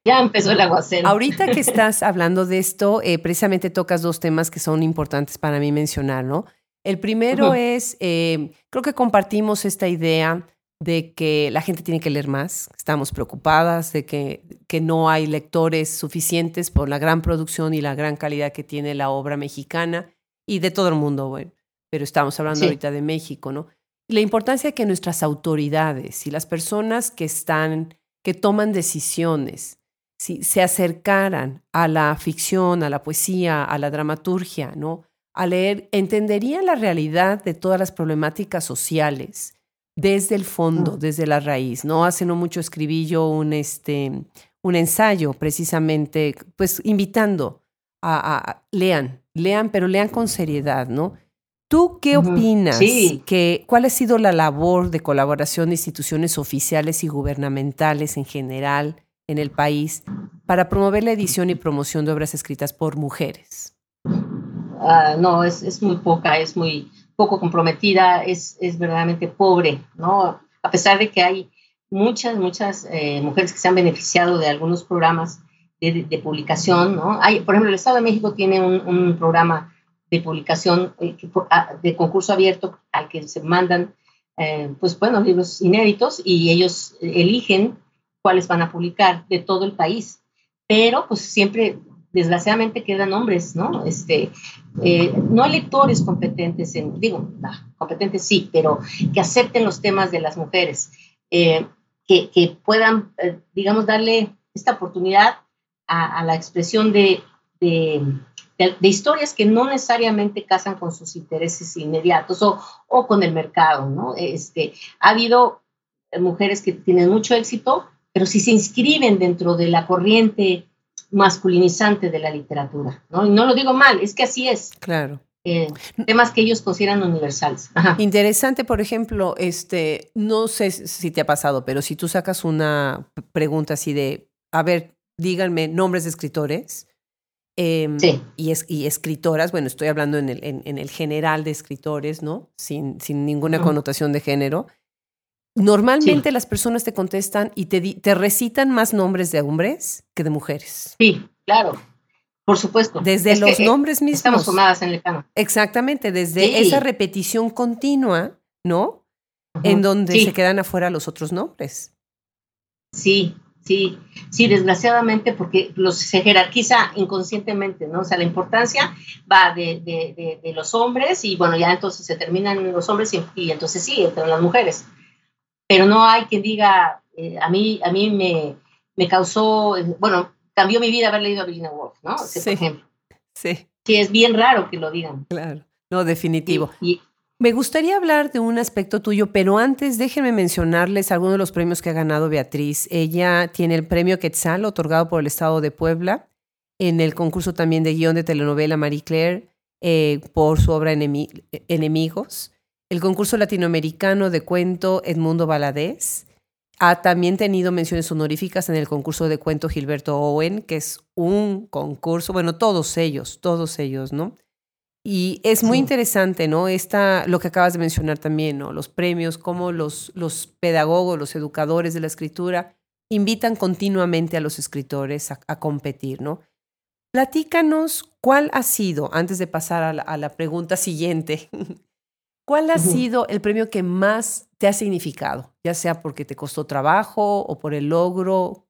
Ya empezó el aguacero. Ahorita que estás hablando de esto, eh, precisamente tocas dos temas que son importantes para mí mencionar, ¿no? El primero es, eh, creo que compartimos esta idea de que la gente tiene que leer más, estamos preocupadas de que, que no hay lectores suficientes por la gran producción y la gran calidad que tiene la obra mexicana y de todo el mundo, bueno, pero estamos hablando ahorita de México, ¿no? la importancia de que nuestras autoridades y las personas que están, que toman decisiones, si se acercaran a la ficción, a la poesía, a la dramaturgia, ¿no? A leer, entenderían la realidad de todas las problemáticas sociales desde el fondo, Mm. desde la raíz. No hace no mucho escribí yo un, este, un ensayo precisamente, pues invitando a, a- a- lean, lean, pero lean con seriedad, ¿no? ¿Tú qué opinas? Sí. Que, ¿Cuál ha sido la labor de colaboración de instituciones oficiales y gubernamentales en general en el país para promover la edición y promoción de obras escritas por mujeres? Ah, no, es, es muy poca, es muy poco comprometida, es, es verdaderamente pobre, ¿no? A pesar de que hay muchas, muchas eh, mujeres que se han beneficiado de algunos programas de, de- publicación, ¿no? Hay, por ejemplo, el Estado de México tiene un, un programa de publicación eh, ah, de concurso abierto al que se mandan, eh, pues bueno, libros inéditos y ellos eligen cuáles van a publicar de todo el país. Pero pues siempre, desgraciadamente, quedan hombres, ¿no? Este, eh, no hay lectores competentes, en, digo, no, competentes sí, pero que acepten los temas de las mujeres, eh, que, que puedan, eh, digamos, darle esta oportunidad a, la expresión de, de, de- de historias que no necesariamente casan con sus intereses inmediatos o, o con el mercado, ¿no? Este, ha habido mujeres que tienen mucho éxito, pero si se inscriben dentro de la corriente masculinizante de la literatura, ¿no? Y no lo digo mal, es que así es. Claro. eh, temas que ellos consideran universales. Ajá. Interesante, por ejemplo, este, no sé si te ha pasado, pero si tú sacas una pregunta así de, a ver, díganme nombres de escritores em, Sí. y, es- y escritoras, bueno, estoy hablando en el, en, en el general de escritores, ¿no? Sin, sin ninguna connotación de género. Normalmente las personas te contestan y te, te recitan más nombres de hombres que de mujeres. Sí, claro, por supuesto. Desde Es los eh, nombres mismos. Estamos formadas en el. Exactamente, desde Sí. esa repetición continua, ¿no? en donde Sí. se quedan afuera los otros nombres. Sí, sí, sí, desgraciadamente porque los se jerarquiza inconscientemente, ¿no? O sea, la importancia va de, de- de- de los hombres y bueno, ya entonces se terminan los hombres y, y entonces sí, entran las mujeres. Pero no hay quien diga, eh, a mí, a mí me, me causó, bueno, cambió mi vida haber leído a Virginia Woolf, ¿no? Sí. Por ejemplo. Sí, Sí, es bien raro que lo digan. claro. No, definitivo. Y, Me gustaría hablar de un aspecto tuyo, pero antes déjenme mencionarles algunos de los premios que ha ganado Beatriz. Ella tiene el premio Quetzal, otorgado por el Estado de Puebla, en el concurso también de guion de telenovela Marie Claire, eh, por su obra Enemi- Enemigos. El concurso latinoamericano de cuento Edmundo Valadez. Ha también tenido menciones honoríficas en el concurso de cuento Gilberto Owen, que es un concurso, bueno, todos ellos, todos ellos, ¿no? Y es muy Sí. interesante, ¿no? Esta, lo que acabas de mencionar también, ¿no? Los premios, cómo los, los pedagogos, los educadores de la escritura invitan continuamente a los escritores a, a competir, ¿no? Platícanos cuál ha sido, antes de pasar a la, a la pregunta siguiente, ¿cuál ha sido el premio que más te ha significado? Ya sea porque te costó trabajo o por el logro.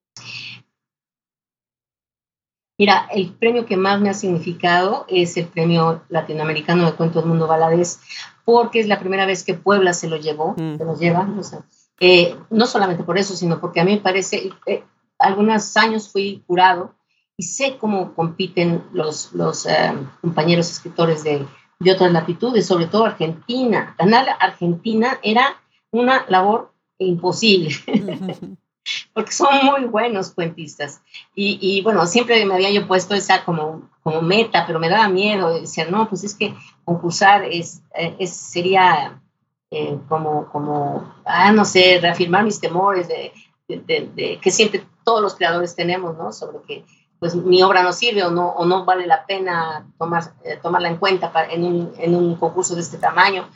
Mira, el premio que más me ha significado es el premio latinoamericano de cuento del mundo Valadez, porque es la primera vez que Puebla se lo llevó, Mm. se lo lleva, o sea, eh, no solamente por eso, sino porque a mí me parece, eh, algunos años fui jurado y sé cómo compiten los, los eh, compañeros escritores de, de otras latitudes, sobre todo Argentina. Ganar Argentina era una labor imposible porque son muy buenos cuentistas. Y, y, bueno, siempre me había yo puesto esa como, como meta, pero me daba miedo. Decía, no, pues es que concursar es, es sería eh, como, como, ah, no sé, reafirmar mis temores de, de, de, de, que siempre todos los creadores tenemos, ¿no? Sobre que pues mi obra no sirve o no, o no vale la pena tomar, eh, tomarla en cuenta para, en, un, en, un, concurso de este tamaño.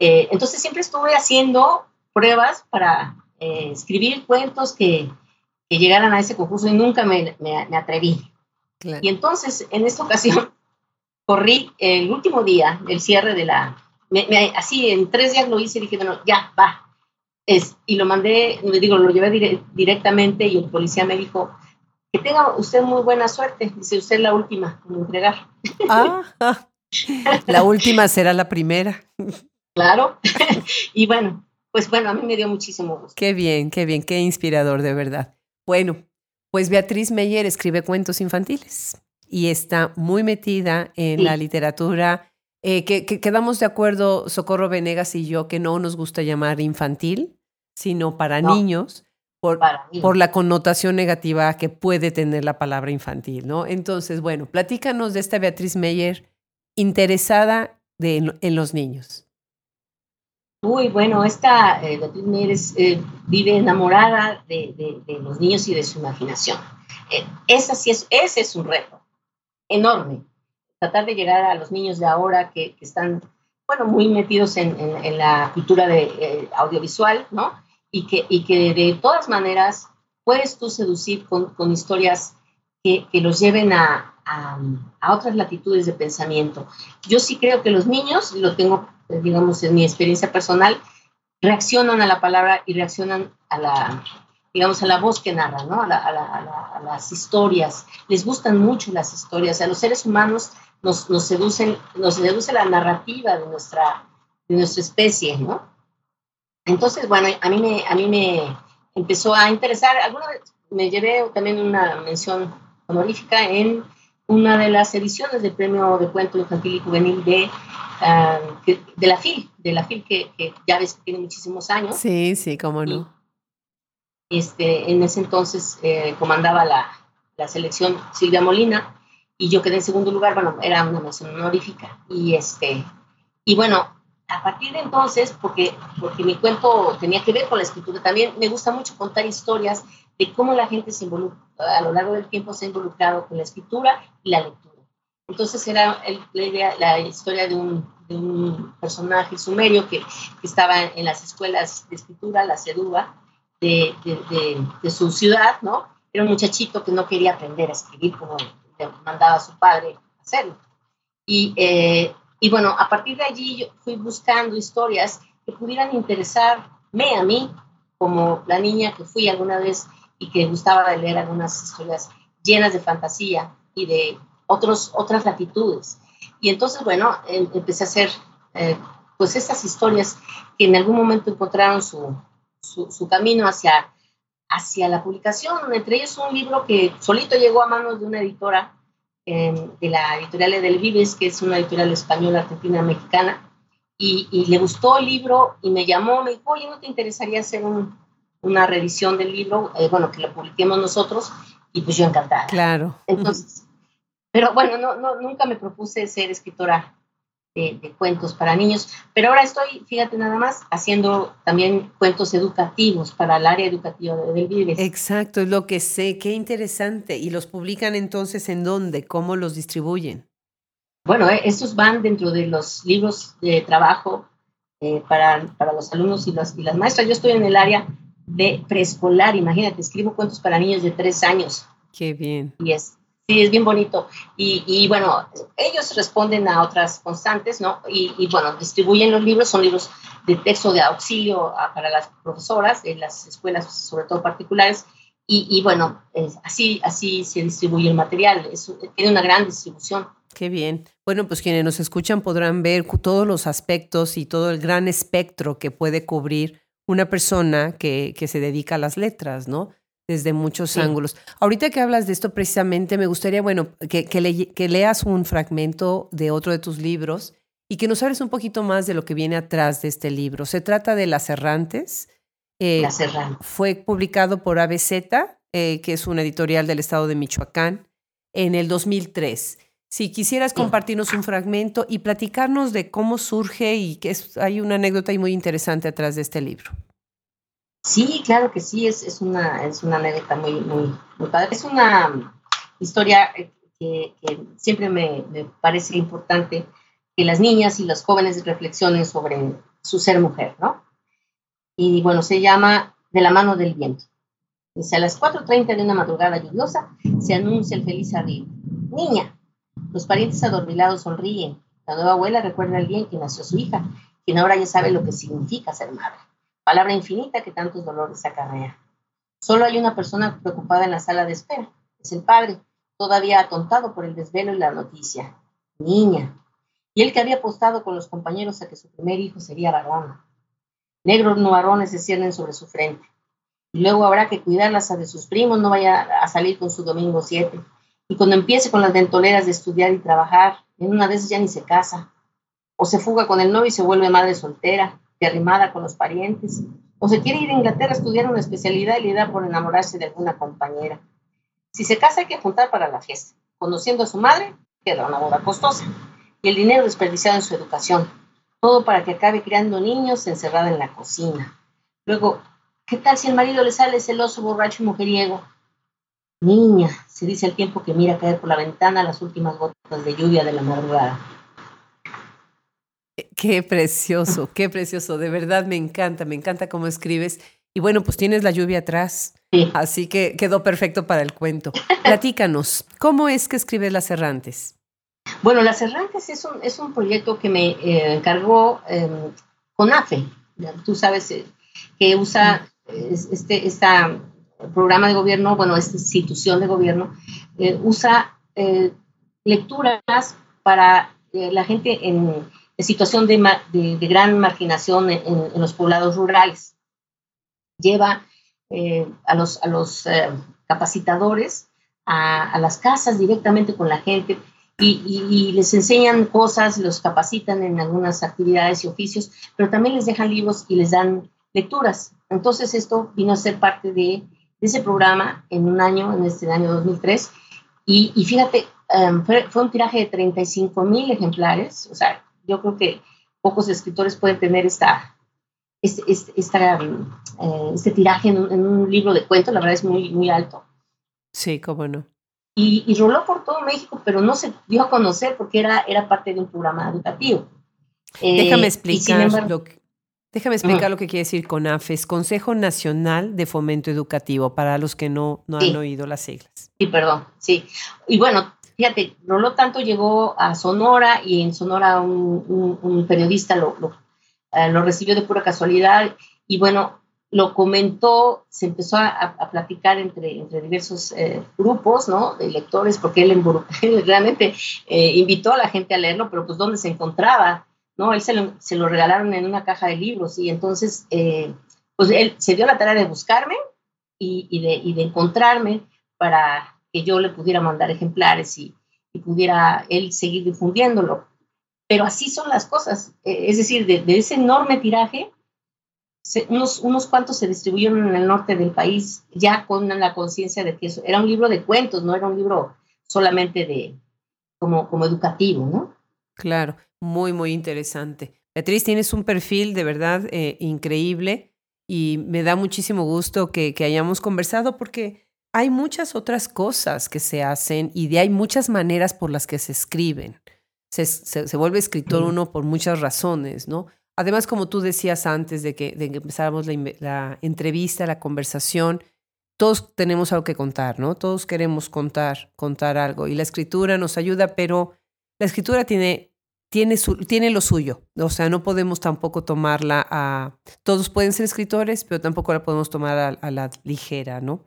Eh, entonces siempre estuve haciendo pruebas para eh, escribir cuentos que, que, llegaran a ese concurso y nunca me, me, me atreví. Claro. Y entonces, en esta ocasión, corrí el último día del cierre de la... Me, así, en tres días lo hice y dije, bueno, ya, va. Es, y lo mandé, digo, lo llevé dire, directamente y el policía me dijo, que tenga usted muy buena suerte. Dice, usted la última en entregar. Ah, la última será la primera. Claro. y bueno, pues bueno, a mí me dio muchísimo gusto. Qué bien, qué bien, qué inspirador de verdad. Bueno, pues Beatriz Meyer escribe cuentos infantiles y está muy metida en sí. la literatura Eh, que, quedamos de acuerdo, Socorro Venegas y yo, que no nos gusta llamar infantil, sino para niños, por, por, la connotación negativa que puede tener la palabra infantil, ¿no? Entonces, bueno, platícanos de esta Beatriz Meyer interesada de, en los niños. Uy, bueno, esta eh, Beatriz Meyer eh, vive enamorada de, de, los niños y de su imaginación. Eh, esa sí es, ese es un reto enorme, tratar de llegar a los niños de ahora que, que están, bueno, muy metidos en, en, la cultura de, audiovisual, ¿no? Y que, y que de todas maneras puedes tú seducir con, con historias que, que, los lleven a, a, a, otras latitudes de pensamiento. Yo sí creo que los niños, lo tengo, digamos, en mi experiencia personal, reaccionan a la palabra y reaccionan a la, digamos, a la voz que narra, ¿no? A, a, las historias. Les gustan mucho las historias. A los seres humanos nos, nos, seducen, nos seduce la narrativa de nuestra, de nuestra especie, ¿no? Entonces, bueno, a mí me, a mí me empezó a interesar, alguna vez me llevé también una mención honorífica en una de las ediciones del Premio de Cuento Infantil y Juvenil de, ah, de la FIL, de la FIL que, ya ves que tiene muchísimos años. Sí, sí, cómo no. este, en ese entonces eh, comandaba la, la selección Silvia Molina y yo quedé en segundo lugar, bueno, era una mención honorífica. Y, este, y bueno, a partir de entonces, porque, porque mi cuento tenía que ver con la escritura, también me gusta mucho contar historias de cómo la gente se involucra, a lo largo del tiempo se ha involucrado con la escritura y la lectura. Entonces era la, idea, la historia de un, personaje sumerio que, estaba en las escuelas de escritura, la de, de, su ciudad, ¿no? Era un muchachito que no quería aprender a escribir como le mandaba a su padre hacerlo. Y eh, y bueno, a partir de allí fui buscando historias que pudieran interesarme a mí, como la niña que fui alguna vez y que gustaba de leer algunas historias llenas de fantasía y de otros, otras latitudes. Y entonces, bueno, em, empecé a hacer eh, pues estas historias que en algún momento encontraron su, su, camino hacia, hacia la publicación, entre ellos un libro que solito llegó a manos de una editora de la editorial del Vives, que es una editorial española, argentina, mexicana, y, le gustó el libro y me llamó, me dijo, oye, ¿no te interesaría hacer una reedición del libro? Eh, bueno, que lo publiquemos nosotros, y pues yo encantada. Claro. Entonces, pero bueno, no, no, nunca me propuse ser escritora de, cuentos para niños, pero ahora estoy, fíjate nada más, haciendo también cuentos educativos para el área educativa de del Vives. Exacto, es lo que sé, qué interesante. ¿Y los publican entonces en dónde? ¿Cómo los distribuyen? Bueno, eh, estos van dentro de los libros de trabajo eh, para, para, los alumnos y, las y las maestras. Yo estoy en el área de preescolar, imagínate, escribo cuentos para niños de tres años. Qué bien. Y es, Sí, es bien bonito. Y, y, bueno, ellos responden a otras constantes, ¿no? Y, y, bueno, distribuyen los libros, son libros de texto de auxilio para las profesoras en las escuelas, sobre todo particulares. Y, bueno, así, así se distribuye el material. tiene una gran distribución. Qué bien. Bueno, pues quienes nos escuchan podrán ver todos los aspectos y todo el gran espectro que puede cubrir una persona que, que se dedica a las letras, ¿no? Desde muchos ángulos. Ahorita que hablas de esto precisamente, me gustaría, bueno, que, que, leas un fragmento de otro de tus libros y que nos hables un poquito más de lo que viene atrás de este libro. Se trata de Las Errantes. Eh, Las Errantes. Fue publicado por ABZ, eh, que es una editorial del estado de Michoacán, en el 2003. Si quisieras compartirnos un fragmento y platicarnos de cómo surge y que es, hay una anécdota muy interesante atrás de este libro. Sí, claro que sí, es, es, una, es una anécdota muy, muy, muy padre. Es una historia eh, que, siempre me, me, parece importante que las niñas y los jóvenes reflexionen sobre su ser mujer, ¿no? Y bueno, se llama De la mano del viento. Dice, a las 4.30 de una madrugada lluviosa se anuncia el feliz arribo. Niña, los parientes adormilados sonríen. La nueva abuela recuerda al bien que nació su hija, quien ahora ya sabe lo que significa ser madre palabra infinita que tantos dolores acarrea. Solo hay una persona preocupada en la sala de espera, es el padre, todavía atontado por el desvelo y la noticia. Niña. Y él que había apostado con los compañeros a que su primer hijo sería varón. Negros nubarrones se ciernen sobre su frente. Y luego habrá que cuidarlas a de sus primos, no vaya a salir con su domingo 7. Y cuando empiece con las ventoleras de estudiar y trabajar, en una vez ya ni se casa. o se fuga con el novio y se vuelve madre soltera, derrimada con los parientes, o se quiere ir a Inglaterra a estudiar una especialidad y le da por enamorarse de alguna compañera. Si se casa hay que juntar para la fiesta. Conociendo a su madre, queda una boda costosa. Y el dinero desperdiciado en su educación. Todo para que acabe criando niños encerrada en la cocina. Luego, ¿qué tal si el marido le sale celoso, borracho y mujeriego? Niña, se dice al tiempo que mira caer por la ventana las últimas gotas de lluvia de la madrugada. Qué precioso, qué precioso. De verdad me encanta, me encanta cómo escribes. Y bueno, pues tienes la lluvia atrás, así que quedó perfecto para el cuento. Platícanos, ¿cómo es que escribes Las Errantes? Bueno, Las Errantes es un, es un proyecto que me eh, encargó eh, CONAFE. Tú sabes eh, que usa este esta programa de gobierno, bueno, esta institución de gobierno, eh, usa lecturas para la gente en de situación de, de, gran marginación en, los poblados rurales. Lleva eh, a los, a los eh, capacitadores a, a, las casas directamente con la gente y, y, les enseñan cosas, los capacitan en algunas actividades y oficios, pero también les dejan libros y les dan lecturas. Entonces esto vino a ser parte de, de ese programa en un año, en este año 2003, y, y fíjate, um, fue, fue, un tiraje de 35 mil ejemplares, o sea, yo creo que pocos escritores pueden tener esta, este, este, eh, este tiraje en un, libro de cuentos, la verdad es muy, muy alto. Sí, cómo no. Y, y, roló por todo México, pero no se dio a conocer porque era, era parte de un programa educativo. déjame eh, explicar, lo, que, déjame explicar lo que quiere decir CONAFES, Consejo Nacional de Fomento Educativo, para los que no, no han oído las siglas. Sí, perdón, sí. Y bueno, Fíjate, Roló tanto llegó a Sonora y en Sonora un, periodista lo, eh, lo, recibió de pura casualidad y bueno, lo comentó, se empezó a, platicar entre, entre diversos eh, grupos, ¿no? De lectores, porque él, realmente eh, invitó a la gente a leerlo, pero pues dónde se encontraba, ¿no? Él se lo, se lo regalaron en una caja de libros y entonces, pues él se dio la tarea de buscarme y, y, de, y de encontrarme para que yo le pudiera mandar ejemplares y, pudiera él seguir difundiéndolo. Pero así son las cosas. E, es decir, de, ese enorme tiraje, unos, cuantos se distribuyeron en el norte del país ya con la conciencia de que eso era un libro de cuentos, no era un libro solamente de como, como educativo, ¿no? Claro, muy, muy interesante. Beatriz, tienes un perfil de verdad eh, increíble y me da muchísimo gusto que hayamos conversado porque hay muchas otras cosas que se hacen y de hay muchas maneras por las que se escriben. Se, se, vuelve escritor uno por muchas razones, ¿no? Además, como tú decías antes de que, de que empezáramos la, la, entrevista, la conversación, todos tenemos algo que contar, ¿no? Todos queremos contar, contar algo. Y la escritura nos ayuda, pero la escritura tiene, tiene, su, tiene lo suyo. O sea, no podemos tampoco tomarla a... Todos pueden ser escritores, pero tampoco la podemos tomar a, a la ligera, ¿no?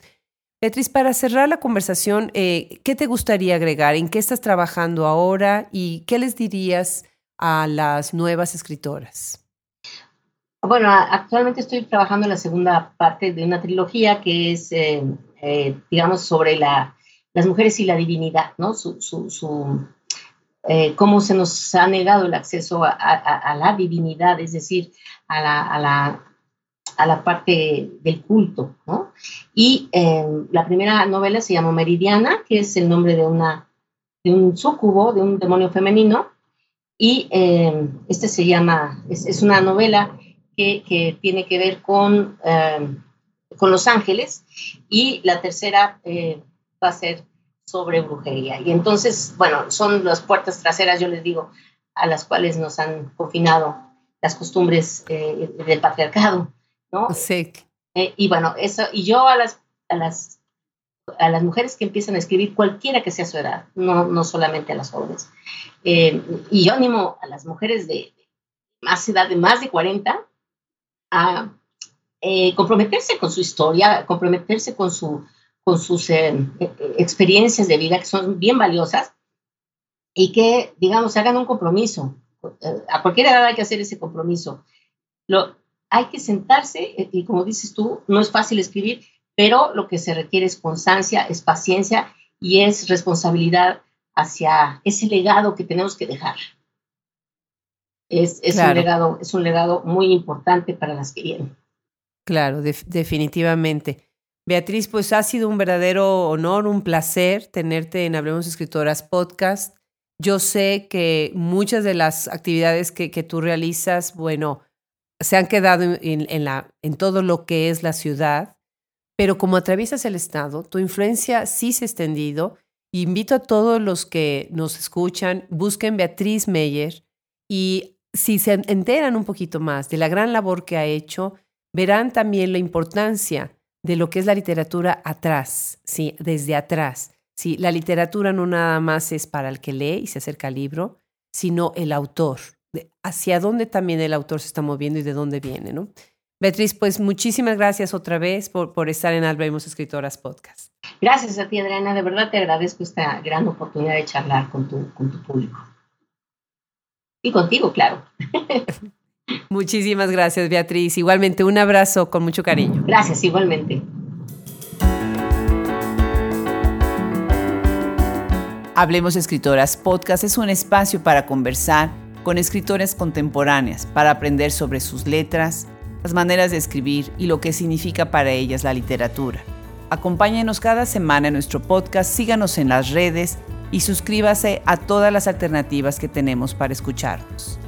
Beatriz, para cerrar la conversación, eh, ¿qué te gustaría agregar? ¿En qué estás trabajando ahora y qué les dirías a las nuevas escritoras? Bueno, actualmente estoy trabajando en la segunda parte de una trilogía que es, eh, eh, digamos, sobre la, las mujeres y la divinidad, ¿no? Su, cómo se nos ha negado el acceso a, la divinidad, es decir, a la, a la parte del culto, ¿no? Y em, la primera novela se llamó Meridiana, que es el nombre de, una, de un súcubo, de un demonio femenino, y em, este se llama, es, una novela que, que, tiene que ver con, em, con los ángeles, y la tercera eh, va a ser sobre brujería. Y entonces, bueno, son las puertas traseras, yo les digo, a las cuales nos han confinado las costumbres eh, del patriarcado. ¿No? Sí. Eh, y bueno, eso, y yo a las, a las, a las mujeres que empiezan a escribir, cualquiera que sea su edad, no, no solamente a las jóvenes, eh, y yo animo a las mujeres de más edad, de más de 40, a eh, comprometerse con su historia, comprometerse con, su, con sus experiencias de vida que son bien valiosas y que, digamos, hagan un compromiso. A cualquier edad hay que hacer ese compromiso. Lo, hay que sentarse eh, y como dices tú, no es fácil escribir, pero lo que se requiere es constancia, es paciencia y es responsabilidad hacia ese legado que tenemos que dejar. es, es, un, legado, es un legado muy importante para las que vienen. Claro, definitivamente. Beatriz, pues ha sido un verdadero honor, un placer tenerte en Hablemos Escritoras Podcast. Yo sé que muchas de las actividades que, que tú realizas, bueno, se han quedado en, la, en todo lo que es la ciudad, pero como atraviesas el Estado, tu influencia sí se ha extendido. Invito a todos los que nos escuchan, busquen Beatriz Meyer y si se enteran un poquito más de la gran labor que ha hecho, verán también la importancia de lo que es la literatura atrás, ¿sí? desde atrás. ¿sí? La literatura no nada más es para el que lee y se acerca al libro, sino el autor, hacia dónde también el autor se está moviendo y de dónde viene. ¿no? Beatriz, pues muchísimas gracias otra vez por, por estar en Albemos Escritoras Podcast. Gracias a ti, Adriana. De verdad te agradezco esta gran oportunidad de charlar con tu, con tu público. Y contigo, claro. Muchísimas gracias, Beatriz. Igualmente, un abrazo con mucho cariño. Gracias, igualmente. Hablemos Escritoras Podcast es un espacio para conversar con escritoras contemporáneas, para aprender sobre sus letras, las maneras de escribir y lo que significa para ellas la literatura. Acompáñenos cada semana en nuestro podcast, síganos en las redes y suscríbase a todas las alternativas que tenemos para escucharnos.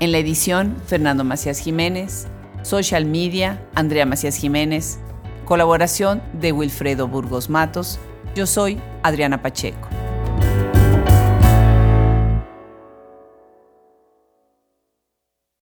En la edición, Fernando Macías Jiménez. Social Media, Andrea Macías Jiménez. Colaboración de Wilfredo Burgos Matos. Yo soy Adriana Pacheco.